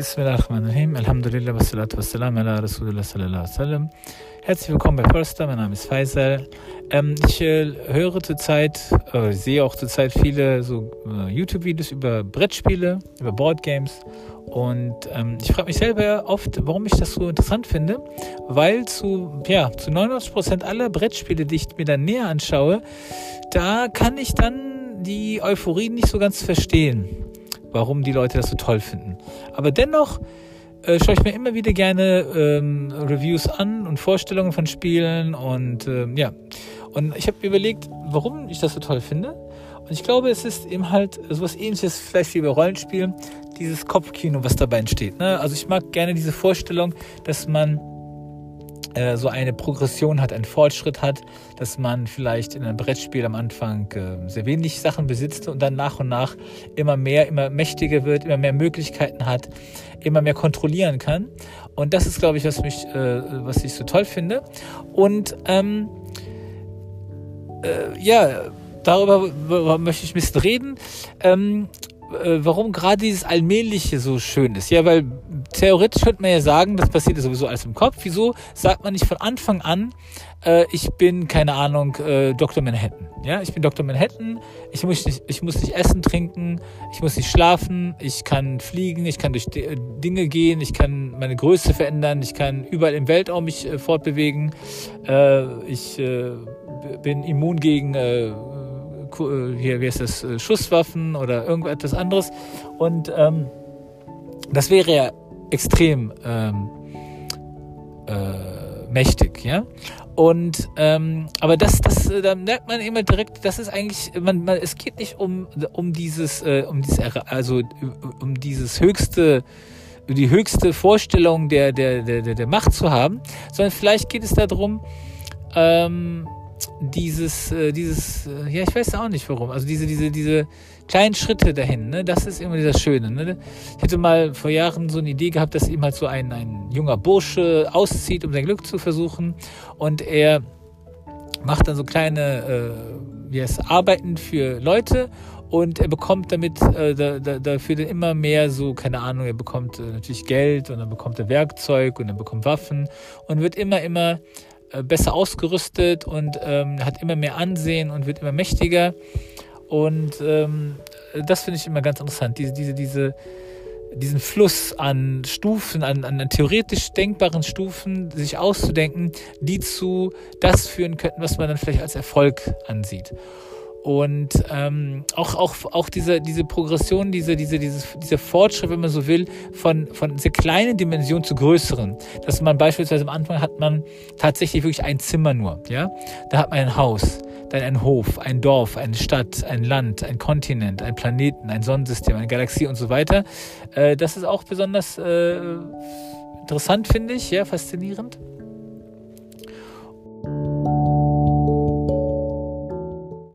Bismillahirrahmanirrahim. Alhamdulillah, wassalatu wassalam ala Rasulullah sallallahu alaihi wasallam. Herzlich willkommen bei Polster, mein Name ist Faisal. Ähm, ich äh, höre zurzeit, äh, sehe auch zurzeit viele so äh, YouTube-Videos über Brettspiele, über Boardgames und ähm, ich frage mich selber oft, warum ich das so interessant finde, weil zu, ja, zu 99% aller Brettspiele, die ich mir dann näher anschaue, da kann ich dann die Euphorie nicht so ganz verstehen warum die Leute das so toll finden. Aber dennoch äh, schaue ich mir immer wieder gerne ähm, Reviews an und Vorstellungen von Spielen und ähm, ja. Und ich habe überlegt, warum ich das so toll finde. Und ich glaube, es ist eben halt sowas ähnliches, vielleicht wie bei Rollenspielen, dieses Kopfkino, was dabei entsteht. Ne? Also ich mag gerne diese Vorstellung, dass man äh, so eine Progression hat, einen Fortschritt hat, dass man vielleicht in einem Brettspiel am Anfang äh, sehr wenig Sachen besitzt und dann nach und nach immer mehr, immer mächtiger wird, immer mehr Möglichkeiten hat, immer mehr kontrollieren kann. Und das ist, glaube ich, was mich, äh, was ich so toll finde. Und ähm, äh, ja, darüber möchte ich ein bisschen reden. Ähm, äh, warum gerade dieses Allmähliche so schön ist. Ja, weil theoretisch könnte man ja sagen, das passiert ja sowieso alles im Kopf. Wieso sagt man nicht von Anfang an, äh, ich bin, keine Ahnung, äh, Dr. Manhattan. Ja, ich bin Dr. Manhattan, ich muss, nicht, ich muss nicht essen, trinken, ich muss nicht schlafen, ich kann fliegen, ich kann durch äh, Dinge gehen, ich kann meine Größe verändern, ich kann überall im Weltraum mich äh, fortbewegen, äh, ich bin immun gegen hier, wie heißt das, äh, Schusswaffen oder irgendetwas anderes. Und ähm, das wäre ja extrem ähm, äh, mächtig, ja. Und ähm, aber das, das, äh, da merkt man immer direkt, das ist eigentlich, man, man es geht nicht um um dieses, äh, um dieses, also um dieses höchste die höchste Vorstellung der, der, der, der Macht zu haben, sondern vielleicht geht es darum, ähm, dieses, äh, dieses, äh, ja, ich weiß auch nicht warum, also diese, diese, diese kleinen Schritte dahin, ne, das ist immer das Schöne. Ne? Ich hätte mal vor Jahren so eine Idee gehabt, dass ihm halt so ein, ein junger Bursche auszieht, um sein Glück zu versuchen und er macht dann so kleine, äh, wie heißt, Arbeiten für Leute und er bekommt damit äh, da, da, dafür dann immer mehr so, keine Ahnung, er bekommt äh, natürlich Geld und dann bekommt er Werkzeug und dann bekommt Waffen und wird immer, immer besser ausgerüstet und ähm, hat immer mehr Ansehen und wird immer mächtiger. Und ähm, das finde ich immer ganz interessant, diese, diese, diese, diesen Fluss an Stufen, an, an theoretisch denkbaren Stufen, sich auszudenken, die zu das führen könnten, was man dann vielleicht als Erfolg ansieht. Und ähm, auch, auch, auch diese, diese Progression, diese, diese, dieses, dieser Fortschritt, wenn man so will, von, von sehr kleinen Dimensionen zu größeren. Dass man beispielsweise am Anfang hat man tatsächlich wirklich ein Zimmer nur. Ja? Da hat man ein Haus, dann ein Hof, ein Dorf, eine Stadt, ein Land, ein Kontinent, ein Planeten, ein Sonnensystem, eine Galaxie und so weiter. Äh, das ist auch besonders äh, interessant, finde ich, ja, faszinierend.